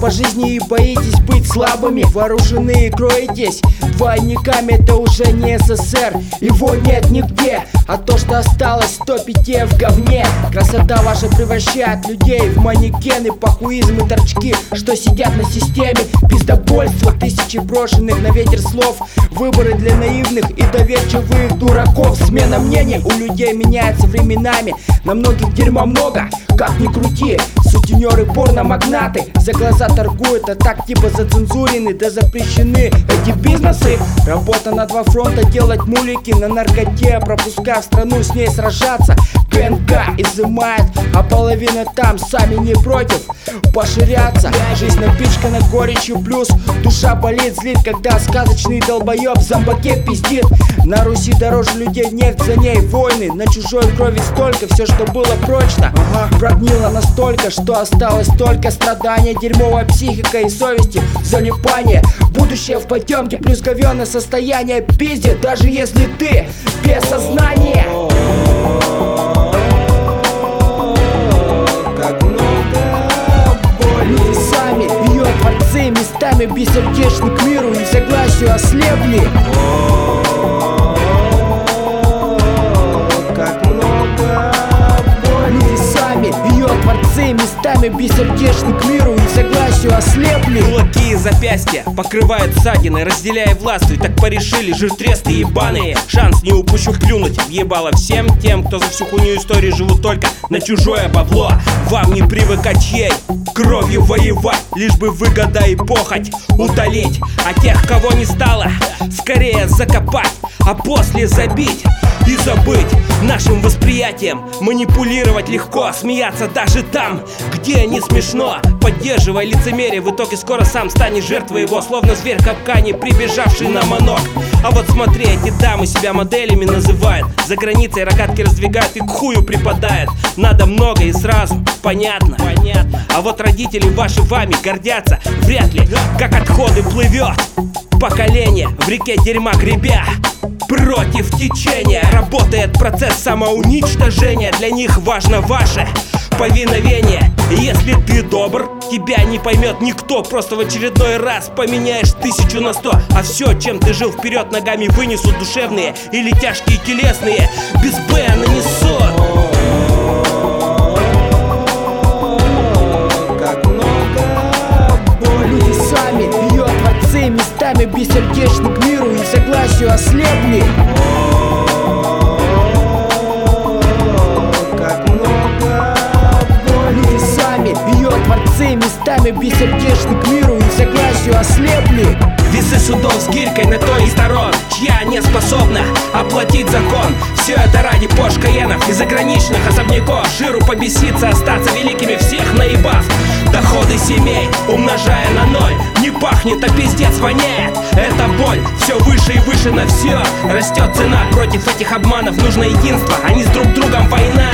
по жизни и боитесь быть слабыми. Вооружены и кроетесь двойниками Это уже не СССР, его нет нигде А то, что осталось, то питье в говне. Красота ваша превращает людей в манекены Похуизм и торчки, что сидят на системе Пиздобольство, тысячи брошенных на ветер слов Выборы для наивных и доверчивых дураков. Смена мнений у людей меняется временами На многих дерьма много, как ни крути Сутенеры порно-магнаты За глаза торгуют, а так типа зацензурены Да запрещены эти бизнесы. Работа на два фронта, делать мулики на наркоте Пропуская страну, с ней сражаться КНК изымает, а половина там сами не против. Поширяться, жизнь напичкана горечью Плюс душа болит, злит, когда сказочный долбоеб зомбаке пиздит. На Руси дороже людей нефть, за ней войны. На чужой крови столько, все, что было прочно. Прогнило настолько, что осталось только страдания Дерьмовая психика и совести, залипание Будущее в потемке, плюс говёное состояние Пиздит, даже если ты без сознания согласию ослепли. Как много боли. Сами, ее творцы местами бессердечны к миру и согласию и запястья покрывают ссадины Разделяя властвуй, так порешили жиртресты ебаные. Шанс не упущу плюнуть. В ебало всем тем Кто за всю хуйню истории живут только на чужое бабло. Вам не привыкать чьей кровью воевать Лишь бы выгода и похоть утолить. А тех, кого не стало, скорее закопать А после забить и забыть нашим восприятием. Манипулировать легко, смеяться даже там, где не смешно. Поддерживая лицемерие, в итоге скоро сам станешь жертвой его Словно зверь капкане, прибежавший на манок. А вот смотри, эти дамы себя моделями называют. За границей рогатки раздвигают и к хую припадают. Надо много и сразу, понятно, понятно. А вот родители ваши вами гордятся Вряд ли, как отходы плывет Поколение в реке дерьма гребя Против течения. Работает процесс самоуничтожения. Для них важно ваше повиновение. Если ты добр, тебя не поймет никто. Просто в очередной раз поменяешь тысячу на сто. А все, чем ты жил вперед ногами вынесут душевные Или тяжкие телесные. Без Б нанесут бессердечны к миру и согласию ослепли. Местами бессердечны к миру и согласию ослепли. Весы судов с гирькой на той из сторон Чья не способна оплатить закон. Все это ради пошкаенов и заграничных особняков. Жиру побеситься, остаться великими всех наебав Доходы семей умножая на ноль. Не пахнет, а пиздец воняет. Это боль, все выше и выше на все Растет цена против этих обманов. Нужно единство, а не с друг другом война